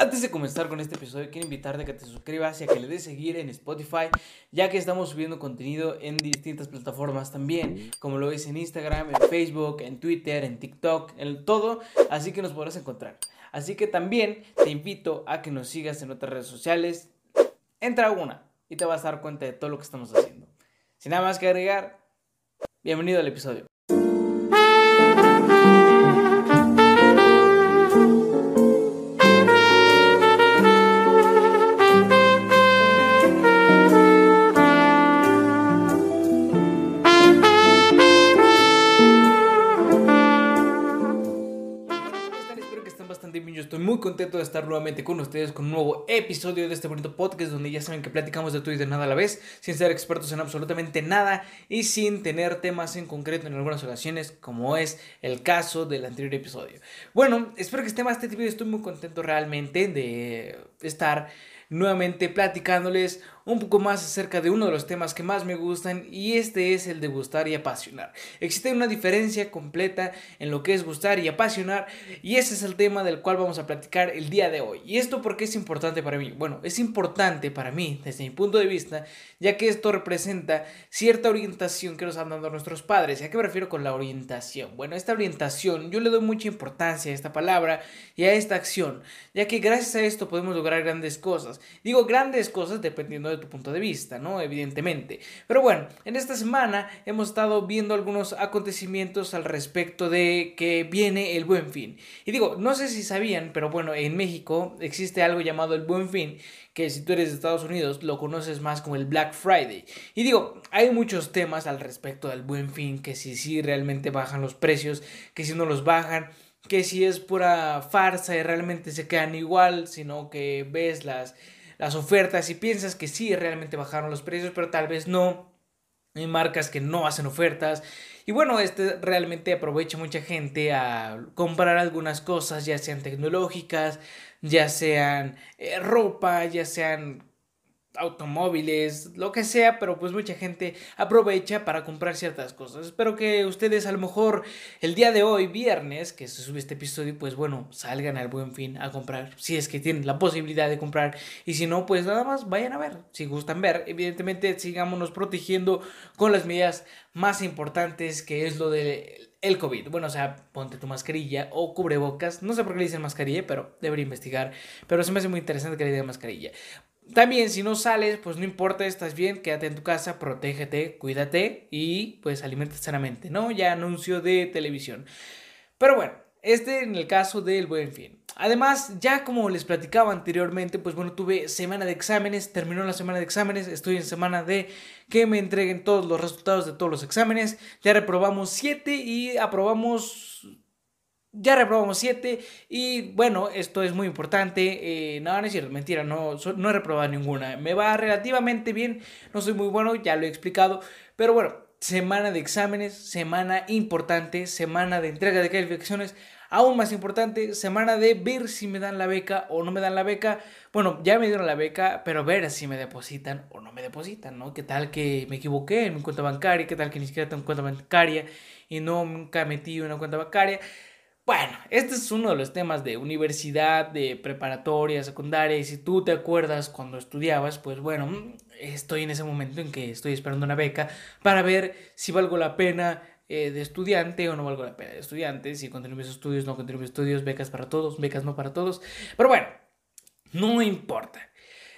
Antes de comenzar con este episodio, quiero invitarte a que te suscribas y a que le des seguir en Spotify, ya que estamos subiendo contenido en distintas plataformas también, como lo es en Instagram, en Facebook, en Twitter, en TikTok, en todo, así que nos podrás encontrar. Así que también te invito a que nos sigas en otras redes sociales. Entra a una y te vas a dar cuenta de todo lo que estamos haciendo. Sin nada más que agregar, bienvenido al episodio. Contento de estar nuevamente con ustedes con un nuevo episodio de este bonito podcast donde ya saben que platicamos de todo y de nada a la vez, sin ser expertos en absolutamente nada y sin tener temas en concreto en algunas ocasiones, como es el caso del anterior episodio. Bueno, espero que esté más este video, estoy muy contento realmente de estar nuevamente platicándoles un poco más acerca de uno de los temas que más me gustan y este es el de gustar y apasionar. Existe una diferencia completa en lo que es gustar y apasionar y ese es el tema del cual vamos a platicar el día de hoy. ¿Y esto por qué es importante para mí? Bueno, es importante para mí desde mi punto de vista ya que esto representa cierta orientación que nos han dado nuestros padres. ¿A qué me refiero con la orientación? Bueno, esta orientación yo le doy mucha importancia a esta palabra y a esta acción ya que gracias a esto podemos lograr grandes cosas. Digo grandes cosas dependiendo de tu punto de vista, ¿no? Evidentemente. Pero bueno, en esta semana hemos estado viendo algunos acontecimientos al respecto de que viene el buen fin. Y digo, no sé si sabían, pero bueno, en México existe algo llamado el buen fin, que si tú eres de Estados Unidos lo conoces más como el Black Friday. Y digo, hay muchos temas al respecto del buen fin, que si sí realmente bajan los precios, que si no los bajan que si es pura farsa y realmente se quedan igual, sino que ves las las ofertas y piensas que sí realmente bajaron los precios, pero tal vez no. Hay marcas que no hacen ofertas. Y bueno, este realmente aprovecha mucha gente a comprar algunas cosas, ya sean tecnológicas, ya sean eh, ropa, ya sean automóviles, lo que sea, pero pues mucha gente aprovecha para comprar ciertas cosas. Espero que ustedes a lo mejor el día de hoy, viernes, que se sube este episodio, pues bueno, salgan al buen fin a comprar, si es que tienen la posibilidad de comprar, y si no, pues nada más vayan a ver, si gustan ver. Evidentemente, sigámonos protegiendo con las medidas más importantes, que es lo de el COVID. Bueno, o sea, ponte tu mascarilla o cubrebocas. No sé por qué le dicen mascarilla, pero debería investigar. Pero se me hace muy interesante que le digan mascarilla. También si no sales, pues no importa, estás bien, quédate en tu casa, protégete, cuídate y pues alimenta sanamente, ¿no? Ya anuncio de televisión. Pero bueno, este en el caso del buen fin. Además, ya como les platicaba anteriormente, pues bueno, tuve semana de exámenes, terminó la semana de exámenes, estoy en semana de que me entreguen todos los resultados de todos los exámenes, ya reprobamos 7 y aprobamos ya reprobamos 7 y bueno, esto es muy importante. Eh, no, no es cierto, mentira, no, no he reprobado ninguna. Me va relativamente bien, no soy muy bueno, ya lo he explicado. Pero bueno, semana de exámenes, semana importante, semana de entrega de calificaciones. Aún más importante, semana de ver si me dan la beca o no me dan la beca. Bueno, ya me dieron la beca, pero ver si me depositan o no me depositan, ¿no? ¿Qué tal que me equivoqué en mi cuenta bancaria? ¿Qué tal que ni siquiera tengo cuenta bancaria y nunca metí una cuenta bancaria? Bueno, este es uno de los temas de universidad, de preparatoria, secundaria, y si tú te acuerdas cuando estudiabas, pues bueno, estoy en ese momento en que estoy esperando una beca para ver si valgo la pena eh, de estudiante o no valgo la pena de estudiante, si continúo mis estudios, no continúo mis estudios, becas para todos, becas no para todos, pero bueno, no importa.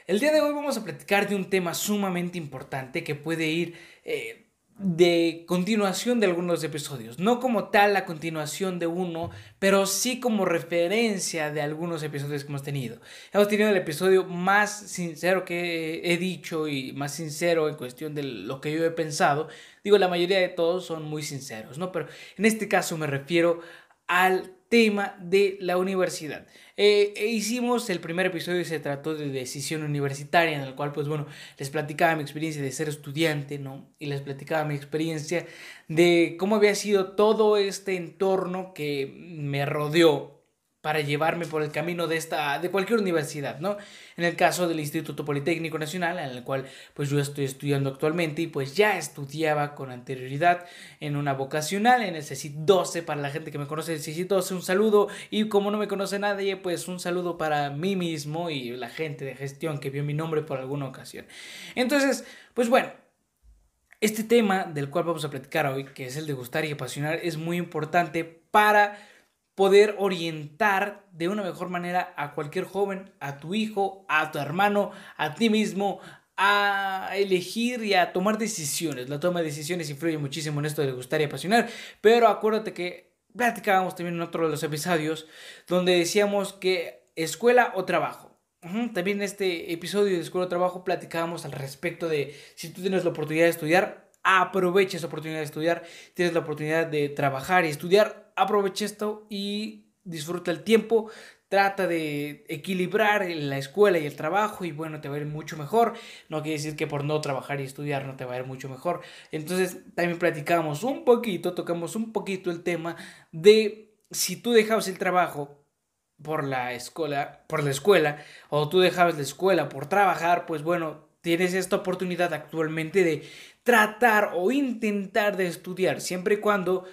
El día de hoy vamos a platicar de un tema sumamente importante que puede ir... Eh, de continuación de algunos episodios. No como tal la continuación de uno, pero sí como referencia de algunos episodios que hemos tenido. Hemos tenido el episodio más sincero que he dicho y más sincero en cuestión de lo que yo he pensado. Digo, la mayoría de todos son muy sinceros, ¿no? Pero en este caso me refiero al tema de la universidad. Eh, hicimos el primer episodio y se trató de decisión universitaria, en el cual, pues bueno, les platicaba mi experiencia de ser estudiante, ¿no? Y les platicaba mi experiencia de cómo había sido todo este entorno que me rodeó para llevarme por el camino de esta de cualquier universidad, ¿no? En el caso del Instituto Politécnico Nacional, en el cual pues yo estoy estudiando actualmente y pues ya estudiaba con anterioridad en una vocacional en el CECIT 12 para la gente que me conoce el CECIT 12, un saludo y como no me conoce nadie, pues un saludo para mí mismo y la gente de gestión que vio mi nombre por alguna ocasión. Entonces, pues bueno, este tema del cual vamos a platicar hoy, que es el de gustar y apasionar, es muy importante para poder orientar de una mejor manera a cualquier joven, a tu hijo, a tu hermano, a ti mismo, a elegir y a tomar decisiones. La toma de decisiones influye muchísimo en esto de gustar y apasionar, pero acuérdate que platicábamos también en otro de los episodios donde decíamos que escuela o trabajo. También en este episodio de escuela o trabajo platicábamos al respecto de si tú tienes la oportunidad de estudiar, aprovecha esa oportunidad de estudiar, tienes la oportunidad de trabajar y estudiar, aprovecha esto y disfruta el tiempo, trata de equilibrar la escuela y el trabajo y bueno, te va a ir mucho mejor. No quiere decir que por no trabajar y estudiar no te va a ir mucho mejor. Entonces también platicamos un poquito, tocamos un poquito el tema de si tú dejabas el trabajo por la escuela, por la escuela o tú dejabas la escuela por trabajar, pues bueno, tienes esta oportunidad actualmente de tratar o intentar de estudiar siempre y cuando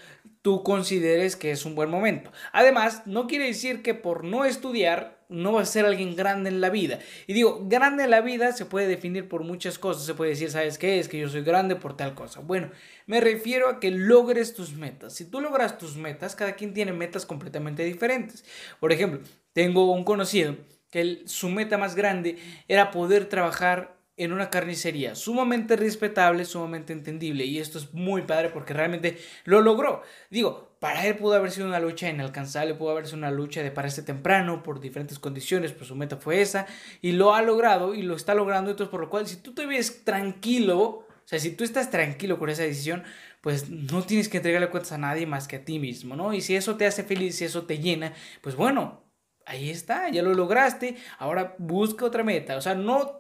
tú consideres que es un buen momento. Además, no quiere decir que por no estudiar no vas a ser alguien grande en la vida. Y digo, grande en la vida se puede definir por muchas cosas. Se puede decir, ¿sabes qué? Es que yo soy grande por tal cosa. Bueno, me refiero a que logres tus metas. Si tú logras tus metas, cada quien tiene metas completamente diferentes. Por ejemplo, tengo un conocido que su meta más grande era poder trabajar en una carnicería sumamente respetable, sumamente entendible. Y esto es muy padre porque realmente lo logró. Digo, para él pudo haber sido una lucha inalcanzable, pudo haber sido una lucha de pararse temprano por diferentes condiciones, pues su meta fue esa. Y lo ha logrado y lo está logrando. Entonces, por lo cual, si tú te ves tranquilo, o sea, si tú estás tranquilo con esa decisión, pues no tienes que entregarle cuentas a nadie más que a ti mismo, ¿no? Y si eso te hace feliz, si eso te llena, pues bueno, ahí está, ya lo lograste. Ahora busca otra meta. O sea, no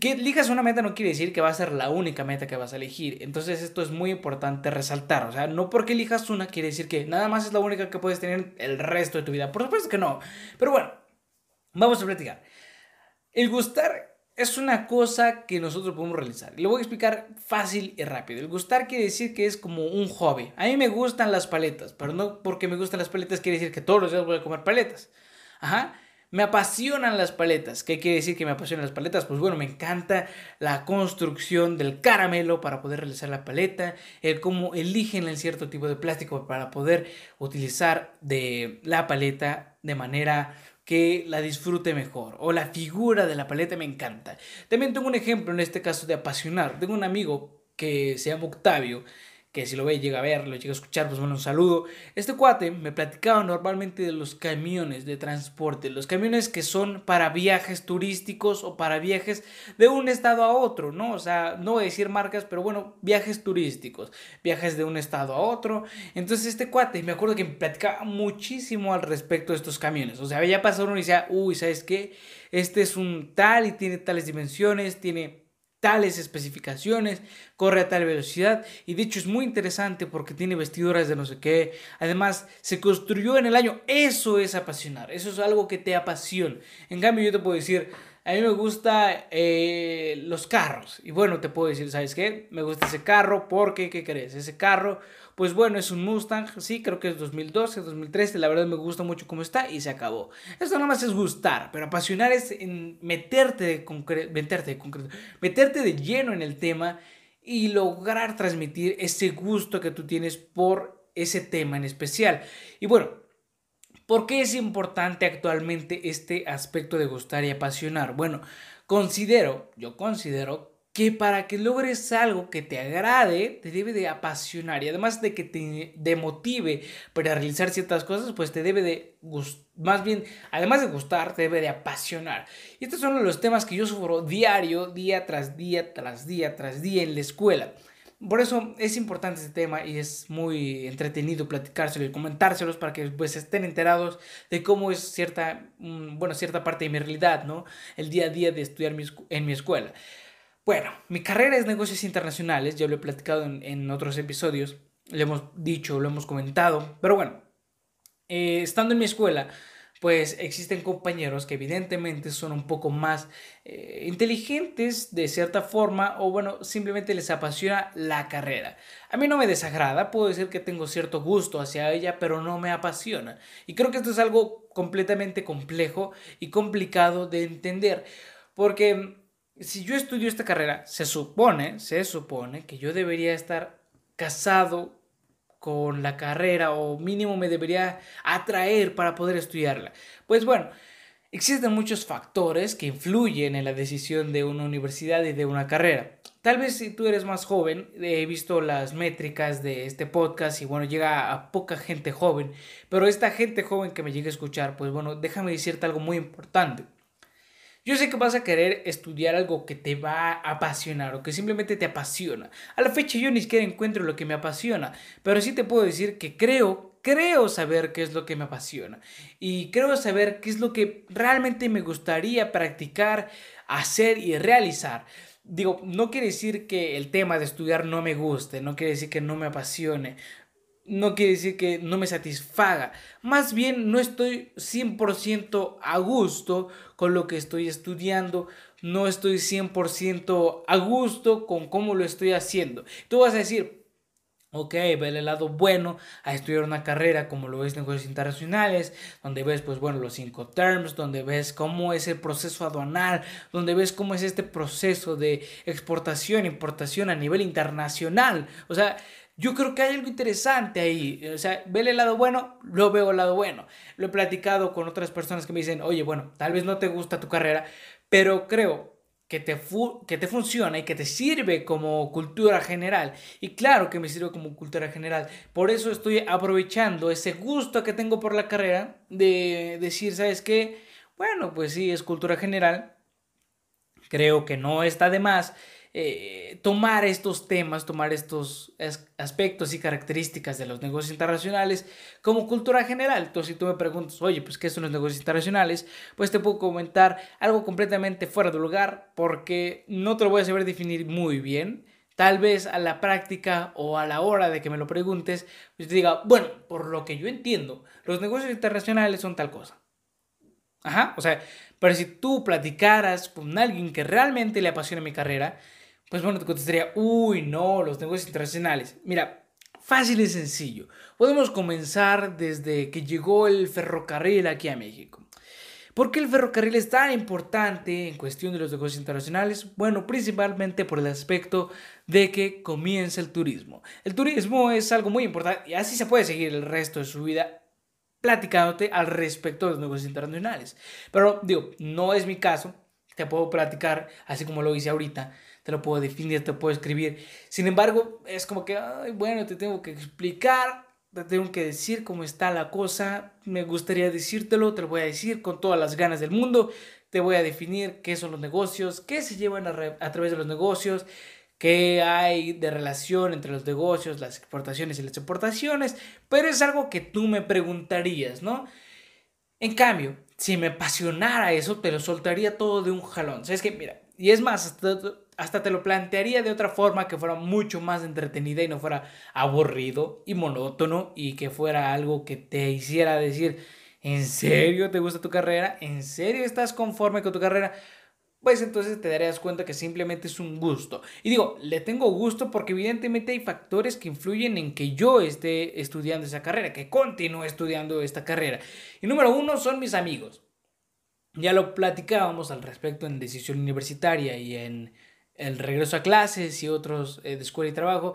que elijas una meta no quiere decir que va a ser la única meta que vas a elegir. Entonces esto es muy importante resaltar. O sea, no porque elijas una quiere decir que nada más es la única que puedes tener el resto de tu vida. Por supuesto que no. Pero bueno, vamos a platicar. El gustar es una cosa que nosotros podemos realizar. Lo voy a explicar fácil y rápido. El gustar quiere decir que es como un hobby. A mí me gustan las paletas, pero no porque me gustan las paletas quiere decir que todos los días voy a comer paletas. Ajá. Me apasionan las paletas. ¿Qué quiere decir que me apasionan las paletas? Pues bueno, me encanta la construcción del caramelo para poder realizar la paleta, el cómo eligen el cierto tipo de plástico para poder utilizar de la paleta de manera que la disfrute mejor o la figura de la paleta me encanta. También tengo un ejemplo en este caso de apasionar. Tengo un amigo que se llama Octavio que si lo ve, llega a ver, lo llega a escuchar, pues bueno, un saludo. Este cuate me platicaba normalmente de los camiones de transporte, los camiones que son para viajes turísticos o para viajes de un estado a otro, ¿no? O sea, no voy a decir marcas, pero bueno, viajes turísticos, viajes de un estado a otro. Entonces este cuate, me acuerdo que me platicaba muchísimo al respecto de estos camiones. O sea, había pasado uno y decía, uy, ¿sabes qué? Este es un tal y tiene tales dimensiones, tiene tales especificaciones, corre a tal velocidad y de hecho es muy interesante porque tiene vestiduras de no sé qué. Además, se construyó en el año. Eso es apasionar, eso es algo que te apasiona. En cambio, yo te puedo decir, a mí me gusta eh, los carros. Y bueno, te puedo decir, ¿sabes qué? Me gusta ese carro porque, ¿qué crees? Ese carro pues bueno, es un Mustang, sí, creo que es 2012, 2013, la verdad me gusta mucho cómo está y se acabó. Esto nada más es gustar, pero apasionar es en meterte de, meterte de concreto, meterte de lleno en el tema y lograr transmitir ese gusto que tú tienes por ese tema en especial. Y bueno, ¿por qué es importante actualmente este aspecto de gustar y apasionar? Bueno, considero, yo considero que para que logres algo que te agrade, te debe de apasionar y además de que te demotive para realizar ciertas cosas, pues te debe de más bien, además de gustar, te debe de apasionar. Y estos son los temas que yo sufro diario, día tras día, tras día, tras día en la escuela. Por eso es importante este tema y es muy entretenido platicárselo y comentárselos para que pues estén enterados de cómo es cierta, mm, bueno, cierta parte de mi realidad, ¿no? El día a día de estudiar en mi escuela. Bueno, mi carrera es negocios internacionales, ya lo he platicado en, otros episodios, lo hemos dicho, lo hemos comentado, pero bueno, eh, estando en mi escuela, pues existen compañeros que evidentemente son un poco más eh, inteligentes de cierta forma o bueno, simplemente les apasiona la carrera. A mí no me desagrada, puedo decir que tengo cierto gusto hacia ella, pero no me apasiona. Y creo que esto es algo completamente complejo y complicado de entender, porque si yo estudio esta carrera, se supone, se supone que yo debería estar casado con la carrera o mínimo me debería atraer para poder estudiarla. Pues bueno, existen muchos factores que influyen en la decisión de una universidad y de una carrera. Tal vez si tú eres más joven, he visto las métricas de este podcast y bueno, llega a poca gente joven, pero esta gente joven que me llega a escuchar, pues bueno, déjame decirte algo muy importante. Yo sé que vas a querer estudiar algo que te va a apasionar o que simplemente te apasiona. A la fecha yo ni siquiera encuentro lo que me apasiona, pero sí te puedo decir que creo, creo saber qué es lo que me apasiona y creo saber qué es lo que realmente me gustaría practicar, hacer y realizar. Digo, no quiere decir que el tema de estudiar no me guste, no quiere decir que no me apasione, no quiere decir que no me satisfaga. Más bien no estoy 100% a gusto con lo que estoy estudiando. No estoy 100% a gusto con cómo lo estoy haciendo. Tú vas a decir, ok, ve el lado bueno a estudiar una carrera como lo ves en negocios internacionales, donde ves, pues bueno, los cinco terms, donde ves cómo es el proceso aduanal, donde ves cómo es este proceso de exportación, importación a nivel internacional. O sea, yo creo que hay algo interesante ahí. O sea, ve el lado bueno, lo veo el lado bueno. Lo he platicado con otras personas que me dicen, oye, bueno, tal vez no te gusta tu carrera, pero creo que te, que te funciona y que te sirve como cultura general. Y claro que me sirve como cultura general. Por eso estoy aprovechando ese gusto que tengo por la carrera de decir, ¿sabes qué? Bueno, pues sí, es cultura general. Creo que no está de más eh, tomar estos temas, tomar estos aspectos y características de los negocios internacionales como cultura general. Entonces, si tú me preguntas, oye, pues, ¿qué son los negocios internacionales? Pues te puedo comentar algo completamente fuera de lugar porque no te lo voy a saber definir muy bien. Tal vez a la práctica o a la hora de que me lo preguntes, pues te diga, bueno, por lo que yo entiendo, los negocios internacionales son tal cosa. Ajá, o sea, pero si tú platicaras con alguien que realmente le apasiona mi carrera, pues bueno, te contestaría, uy, no, los negocios internacionales. Mira, fácil y sencillo. Podemos comenzar desde que llegó el ferrocarril aquí a México. ¿Por qué el ferrocarril es tan importante en cuestión de los negocios internacionales? Bueno, principalmente por el aspecto de que comienza el turismo. El turismo es algo muy importante y así se puede seguir el resto de su vida platicándote al respecto de los negocios internacionales. Pero digo, no es mi caso, te puedo platicar así como lo hice ahorita te lo puedo definir, te puedo escribir. Sin embargo, es como que, ay, bueno, te tengo que explicar, te tengo que decir cómo está la cosa, me gustaría decírtelo, te lo voy a decir con todas las ganas del mundo, te voy a definir qué son los negocios, qué se llevan a, través de los negocios, qué hay de relación entre los negocios, las exportaciones y las exportaciones, pero es algo que tú me preguntarías, ¿no? En cambio, si me apasionara eso, te lo soltaría todo de un jalón. ¿Sabes qué? Mira, y es más, hasta, hasta te lo plantearía de otra forma que fuera mucho más entretenida y no fuera aburrido y monótono y que fuera algo que te hiciera decir, ¿en serio te gusta tu carrera? ¿En serio estás conforme con tu carrera? Pues entonces te darías cuenta que simplemente es un gusto. Y digo, le tengo gusto porque evidentemente hay factores que influyen en que yo esté estudiando esa carrera, que continúe estudiando esta carrera. Y número uno son mis amigos. Ya lo platicábamos al respecto en decisión universitaria y en el regreso a clases y otros eh, de escuela y trabajo,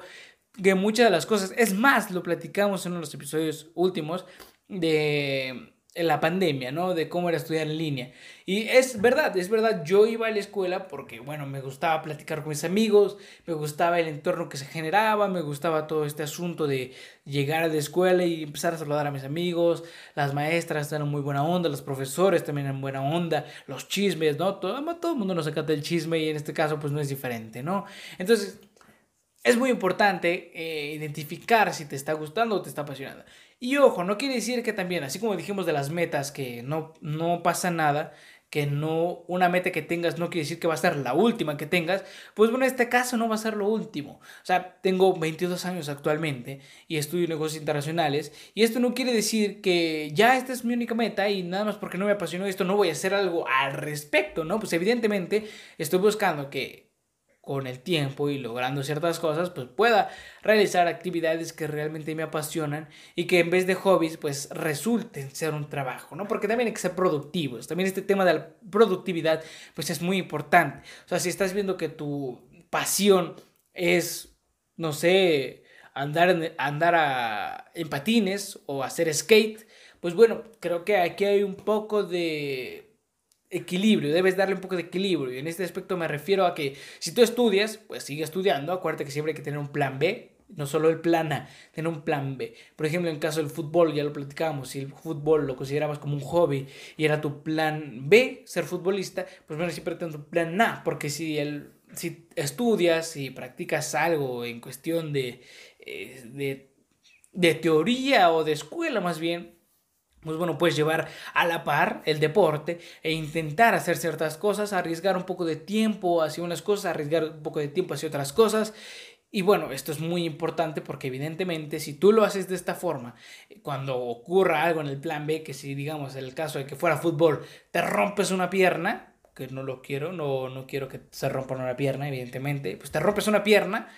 que muchas de las cosas, es más, lo platicamos en uno de los episodios últimos de la pandemia, ¿no? De cómo era estudiar en línea. Y es verdad, es verdad, yo iba a la escuela porque, bueno, me gustaba platicar con mis amigos, me gustaba el entorno que se generaba, me gustaba todo este asunto de llegar a la escuela y empezar a saludar a mis amigos, las maestras eran muy buena onda, los profesores también eran buena onda, los chismes, ¿no? Todo, todo el mundo nos encanta el chisme y en este caso pues no es diferente, ¿no? Entonces, es muy importante eh, identificar si te está gustando o te está apasionando. Y ojo, no quiere decir que también, así como dijimos de las metas, que no, no pasa nada, que no, una meta que tengas no quiere decir que va a ser la última que tengas, pues bueno, en este caso no va a ser lo último. O sea, tengo 22 años actualmente y estudio negocios internacionales y esto no quiere decir que ya esta es mi única meta y nada más porque no me apasionó esto no voy a hacer algo al respecto, ¿no? Pues evidentemente estoy buscando que con el tiempo y logrando ciertas cosas, pues pueda realizar actividades que realmente me apasionan y que en vez de hobbies, pues resulten ser un trabajo, ¿no? Porque también hay que ser productivos. También este tema de la productividad, pues es muy importante. O sea, si estás viendo que tu pasión es, no sé, andar, en, andar a, en patines o hacer skate, pues bueno, creo que aquí hay un poco de equilibrio, debes darle un poco de equilibrio. Y en este aspecto me refiero a que si tú estudias, pues sigue estudiando. Acuérdate que siempre hay que tener un plan B, no solo el plan A, tener un plan B. Por ejemplo, en caso del fútbol, ya lo platicábamos, si el fútbol lo considerabas como un hobby y era tu plan B, ser futbolista, pues bueno, siempre tener tu plan A, porque si, el, si estudias y practicas algo en cuestión de, eh, de, de teoría o de escuela más bien, pues bueno, puedes llevar a la par el deporte e intentar hacer ciertas cosas, arriesgar un poco de tiempo hacia unas cosas, arriesgar un poco de tiempo hacia otras cosas. Y bueno, esto es muy importante porque evidentemente si tú lo haces de esta forma, cuando ocurra algo en el plan B, que si digamos en el caso de que fuera fútbol, te rompes una pierna, que no lo quiero, no, no quiero que se rompa una pierna, evidentemente, pues te rompes una pierna,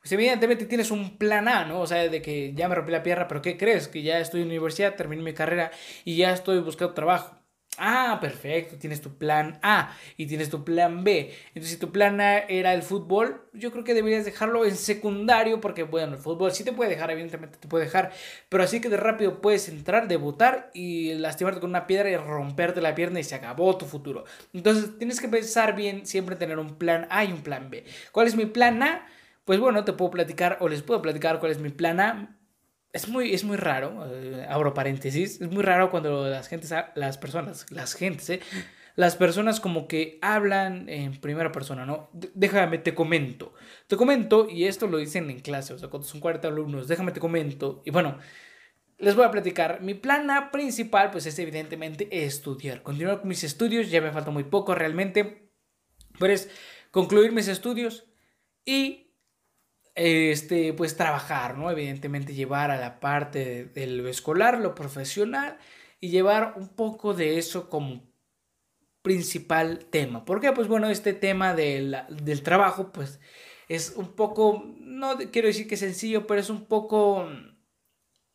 pues evidentemente tienes un plan A, ¿no? O sea, de que ya me rompí la pierna, pero ¿qué crees? Que ya estoy en universidad, terminé mi carrera y ya estoy buscando trabajo. Ah, perfecto, tienes tu plan A y tienes tu plan B. Entonces, si tu plan A era el fútbol, yo creo que deberías dejarlo en secundario porque, bueno, el fútbol sí te puede dejar, evidentemente te puede dejar, pero así que de rápido puedes entrar, debutar y lastimarte con una piedra y romperte la pierna y se acabó tu futuro. Entonces, tienes que pensar bien, siempre tener un plan A y un plan B. ¿Cuál es mi plan A? Pues bueno, te puedo platicar o les puedo platicar cuál es mi plan A. Es muy, es muy raro, eh, abro paréntesis, es muy raro cuando las gentes, las personas, las gentes, eh, las personas como que hablan en primera persona, ¿no? déjame, te comento. Te comento, y esto lo dicen en clase, o sea, cuando son 40 alumnos, déjame, te comento. Y bueno, les voy a platicar. Mi plan A principal, pues es evidentemente estudiar. Continuar con mis estudios, ya me falta muy poco realmente. Pero es concluir mis estudios y este, pues trabajar, ¿no? Evidentemente llevar a la parte de, lo escolar, lo profesional y llevar un poco de eso como principal tema. ¿Por qué? Pues bueno, este tema del, del trabajo, pues es un poco, no quiero decir que sencillo, pero es un poco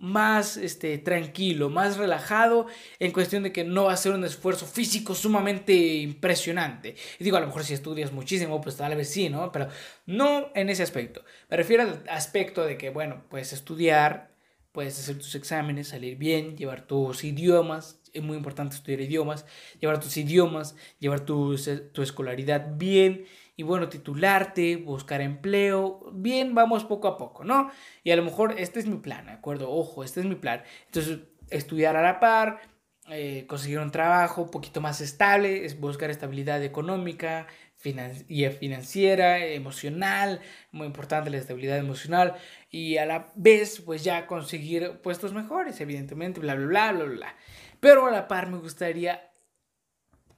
más este, tranquilo, más relajado, en cuestión de que no va a ser un esfuerzo físico sumamente impresionante. Y digo, a lo mejor si estudias muchísimo, pues tal vez sí, ¿no? Pero no en ese aspecto. Me refiero al aspecto de que, bueno, puedes estudiar, puedes hacer tus exámenes, salir bien, llevar tus idiomas, es muy importante estudiar idiomas, llevar tus idiomas, llevar tu, tu escolaridad bien y bueno, titularte, buscar empleo, bien, vamos poco a poco, ¿no? Y a lo mejor este es mi plan, ¿de acuerdo? Ojo, este es mi plan. Entonces, estudiar a la par, eh, conseguir un trabajo un poquito más estable, es buscar estabilidad económica y financiera, emocional, muy importante la estabilidad emocional y a la vez pues ya conseguir puestos mejores, evidentemente, bla, bla, bla, bla, bla. Pero a la par me gustaría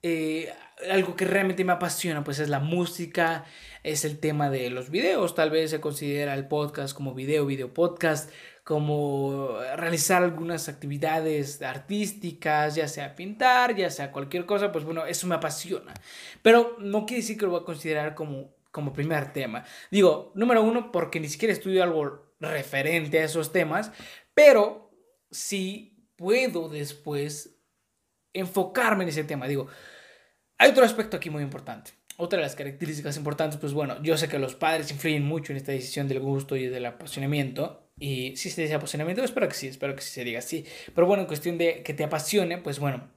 eh, algo que realmente me apasiona, pues es la música, es el tema de los videos, tal vez se considera el podcast como video, video podcast, como realizar algunas actividades artísticas, ya sea pintar, ya sea cualquier cosa, pues bueno, eso me apasiona. Pero no quiere decir que lo voy a considerar como, como primer tema. Digo, número uno, porque ni siquiera estudio algo referente a esos temas, pero sí puedo después enfocarme en ese tema. Digo, hay otro aspecto aquí muy importante. Otra de las características importantes, pues bueno, yo sé que los padres influyen mucho en esta decisión del gusto y del apasionamiento. Y si se dice apasionamiento, espero que sí, espero que sí se diga así. Pero bueno, en cuestión de que te apasione, pues bueno,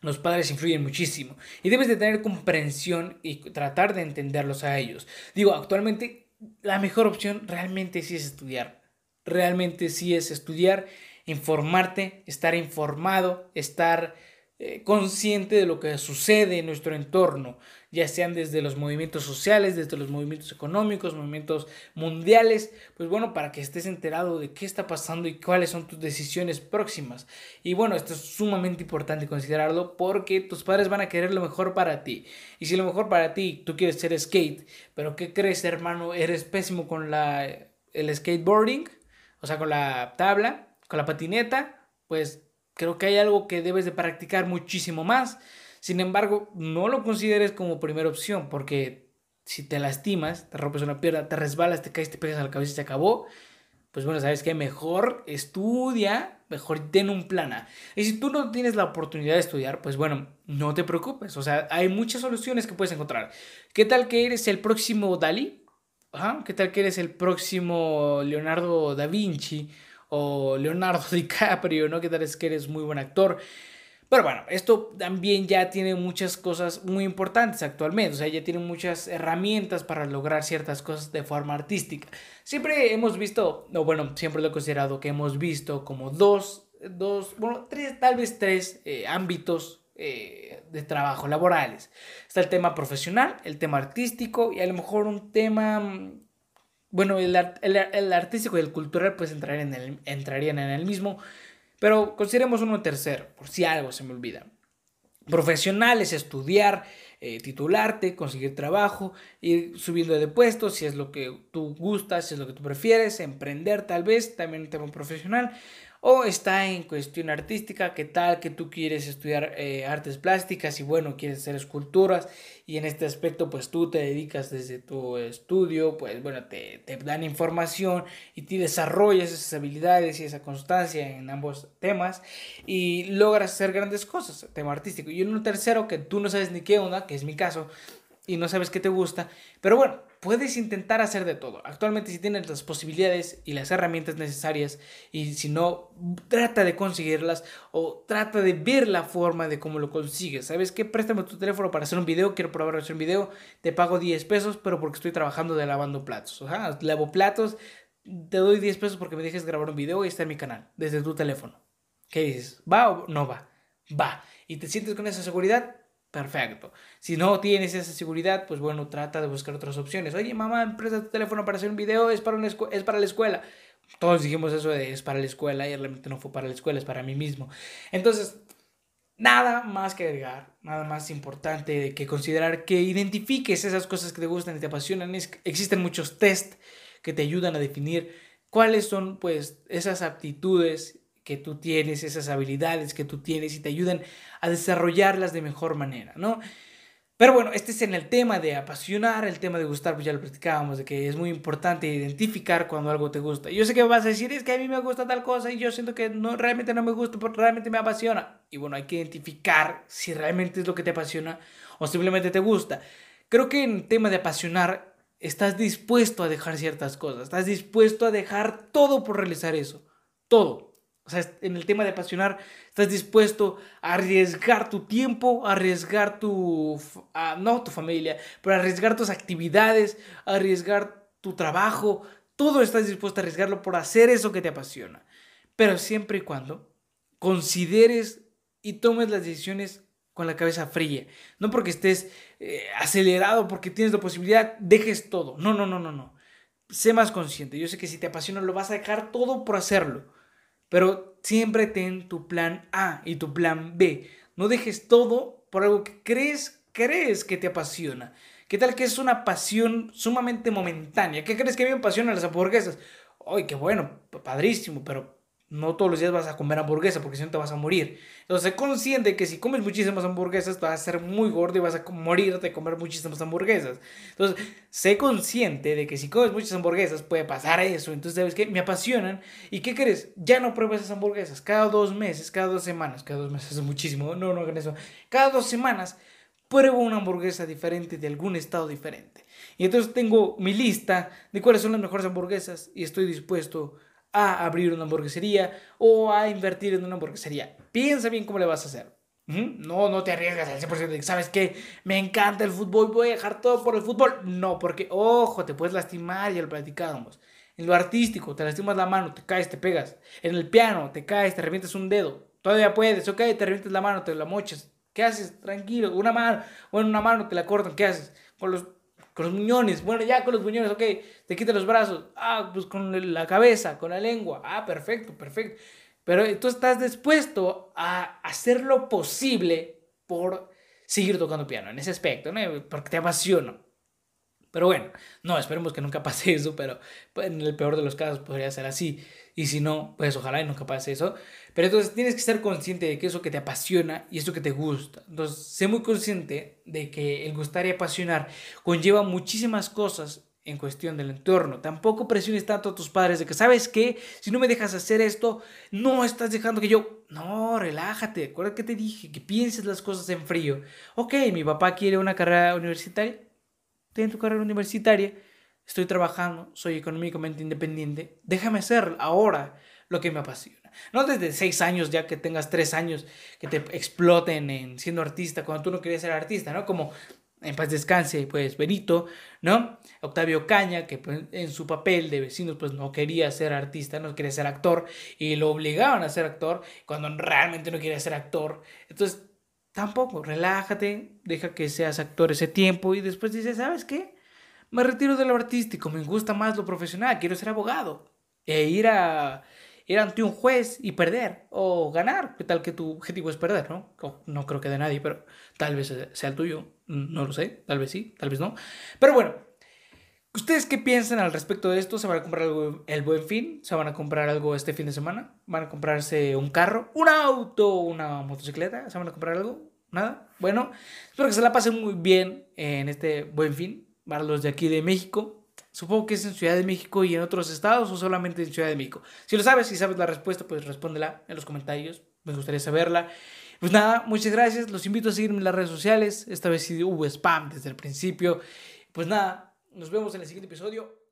los padres influyen muchísimo. Y debes de tener comprensión y tratar de entenderlos a ellos. Digo, actualmente la mejor opción realmente sí es estudiar. Realmente sí es estudiar, informarte, estar informado, estar eh, consciente de lo que sucede en nuestro entorno, ya sean desde los movimientos sociales, desde los movimientos económicos, movimientos mundiales, pues bueno, para que estés enterado de qué está pasando y cuáles son tus decisiones próximas. Y bueno, esto es sumamente importante considerarlo porque tus padres van a querer lo mejor para ti. Y si lo mejor para ti, tú quieres ser skate, pero ¿qué crees, hermano? Eres pésimo con la, el skateboarding, o sea, con la tabla, con la patineta, pues Creo que hay algo que debes de practicar muchísimo más. Sin embargo, no lo consideres como primera opción porque si te lastimas, te rompes una pierna, te resbalas, te caes, te pegas a la cabeza y se acabó. Pues bueno, sabes que mejor estudia, mejor ten un plan. Y si tú no tienes la oportunidad de estudiar, pues bueno, no te preocupes. O sea, hay muchas soluciones que puedes encontrar. ¿Qué tal que eres el próximo Dalí? ¿Qué tal que eres el próximo Leonardo da Vinci? O Leonardo DiCaprio, ¿no? Que tal es que eres muy buen actor. Pero bueno, esto también ya tiene muchas cosas muy importantes actualmente, o sea, ya tiene muchas herramientas para lograr ciertas cosas de forma artística. Siempre hemos visto, o bueno, siempre lo he considerado que hemos visto como dos, dos bueno, tres, tal vez tres eh, ámbitos eh, de trabajo laborales. Está el tema profesional, el tema artístico y a lo mejor un tema bueno, el, el, artístico y el cultural pues entrarían en, el, entrarían en el mismo, pero consideremos uno tercero, por si algo se me olvida. Profesional es estudiar, eh, titularte, conseguir trabajo, ir subiendo de puestos si es lo que tú gustas, si es lo que tú prefieres, emprender tal vez, también un tema profesional o está en cuestión artística, qué tal que tú quieres estudiar eh, artes plásticas y bueno, quieres hacer esculturas y en este aspecto pues tú te dedicas desde tu estudio, pues bueno, te, te dan información y te desarrollas esas habilidades y esa constancia en ambos temas y logras hacer grandes cosas, tema artístico. Y un tercero que tú no sabes ni qué onda, que es mi caso, y no sabes qué te gusta, pero bueno, puedes intentar hacer de todo. Actualmente si tienes las posibilidades y las herramientas necesarias y si no, trata de conseguirlas o trata de ver la forma de cómo lo consigues. ¿Sabes qué? Préstame tu teléfono para hacer un video, quiero probar hacer un video, te pago 10 pesos, pero porque estoy trabajando de lavando platos. O lavo platos, te doy 10 pesos porque me dejes grabar un video y está en mi canal, desde tu teléfono. ¿Qué dices? ¿Va o no va? Va. ¿Y te sientes con esa seguridad? Perfecto. Si no tienes esa seguridad, pues bueno, trata de buscar otras opciones. Oye, mamá, presta tu teléfono para hacer un video, es para, es para la escuela. Todos dijimos eso de es para la escuela y realmente no fue para la escuela, es para mí mismo. Entonces, nada más que agregar, nada más importante que considerar que identifiques esas cosas que te gustan y te apasionan. existen muchos test que te ayudan a definir cuáles son pues esas aptitudes que tú tienes, esas habilidades que tú tienes y te ayudan a desarrollarlas de mejor manera, ¿no? Pero bueno, este es en el tema de apasionar, el tema de gustar, pues ya lo platicábamos, de que es muy importante identificar cuando algo te gusta. Yo sé que vas a decir, es que a mí me gusta tal cosa y yo siento que no, realmente no me gusta, porque realmente me apasiona. Y bueno, hay que identificar si realmente es lo que te apasiona o simplemente te gusta. Creo que en tema de apasionar, estás dispuesto a dejar ciertas cosas, estás dispuesto a dejar todo por realizar eso, todo. O sea, en el tema de apasionar, estás dispuesto a arriesgar tu tiempo, a arriesgar tu, no tu familia, pero arriesgar tus actividades, a arriesgar tu trabajo, todo estás dispuesto a arriesgarlo por hacer eso que te apasiona. Pero siempre y cuando consideres y tomes las decisiones con la cabeza fría. No porque estés eh, acelerado, porque tienes la posibilidad, dejes todo. No, no, no, no, no. Sé más consciente. Yo sé que si te apasiona lo vas a dejar todo por hacerlo. Pero siempre ten tu plan A y tu plan B. No dejes todo por algo que crees, crees que te apasiona. ¿Qué tal que es una pasión sumamente momentánea? ¿Qué crees que a mí me apasionan las hamburguesas? Ay, qué bueno, padrísimo, pero no todos los días vas a comer hamburguesa porque si no te vas a morir. Entonces, sé consciente que si comes muchísimas hamburguesas, vas a ser muy gordo y vas a morir de comer muchísimas hamburguesas. Entonces, sé consciente de que si comes muchas hamburguesas puede pasar eso. Entonces, ¿sabes qué? Me apasionan. ¿Y qué crees? Ya no pruebas esas hamburguesas. Cada dos meses, cada dos semanas, cada dos meses es muchísimo. No, no hagan eso. Cada dos semanas pruebo una hamburguesa diferente de algún estado diferente. Y entonces tengo mi lista de cuáles son las mejores hamburguesas y estoy dispuesto a abrir una hamburguesería o a invertir en una hamburguesería. Piensa bien cómo le vas a hacer. No, no te arriesgas al 100% de sabes que me encanta el fútbol, voy a dejar todo por el fútbol. No, porque, ojo, te puedes lastimar, ya lo platicábamos. En lo artístico, te lastimas la mano, te caes, te pegas. En el piano, te caes, te revientas un dedo. Todavía puedes, ok, te revientes la mano, te la mochas. ¿Qué haces? Tranquilo, una mano, bueno, una mano te la cortan, ¿qué haces? Con los, con los muñones, bueno, ya con los muñones, ok, te quitas los brazos, ah, pues con la cabeza, con la lengua, ah, perfecto, perfecto. Pero tú estás dispuesto a hacer lo posible por seguir tocando piano en ese aspecto, ¿no? Porque te apasiona. Pero bueno, no, esperemos que nunca pase eso, pero en el peor de los casos podría ser así. Y si no, pues ojalá y nunca pase eso. Pero entonces tienes que ser consciente de que eso que te apasiona y eso que te gusta. Entonces, sé muy consciente de que el gustar y apasionar conlleva muchísimas cosas en cuestión del entorno. Tampoco presiones tanto a tus padres de que, ¿sabes qué? Si no me dejas hacer esto, no estás dejando que yo... No, relájate. Acuérdate que te dije que pienses las cosas en frío. Ok, mi papá quiere una carrera universitaria en tu carrera universitaria, estoy trabajando, soy económicamente independiente, déjame hacer ahora lo que me apasiona. No desde seis años ya que tengas tres años que te exploten en siendo artista cuando tú no querías ser artista, ¿no? Como en paz descanse, pues Benito, ¿no? Octavio Caña, que pues, en su papel de vecinos, pues no quería ser artista, no quería ser actor, y lo obligaban a ser actor cuando realmente no quería ser actor. Entonces, Tampoco, relájate, deja que seas actor ese tiempo y después dices, ¿sabes qué? Me retiro de lo artístico, me gusta más lo profesional, quiero ser abogado. E ir a ir ante un juez y perder o ganar. ¿Qué tal que tu objetivo es perder, no? No creo que de nadie, pero tal vez sea el tuyo. No lo sé, tal vez sí, tal vez no. Pero bueno, ¿ustedes qué piensan al respecto de esto? ¿Se van a comprar algo el buen fin? ¿Se van a comprar algo este fin de semana? ¿Van a comprarse un carro, un auto, una motocicleta? ¿Se van a comprar algo? nada. Bueno, espero que se la pasen muy bien en este buen fin para los de aquí de México. Supongo que es en Ciudad de México y en otros estados o solamente en Ciudad de México. Si lo sabes, si sabes la respuesta, pues respóndela en los comentarios. Me gustaría saberla. Pues nada, muchas gracias. Los invito a seguirme en las redes sociales. Esta vez sí hubo spam desde el principio. Pues nada, nos vemos en el siguiente episodio.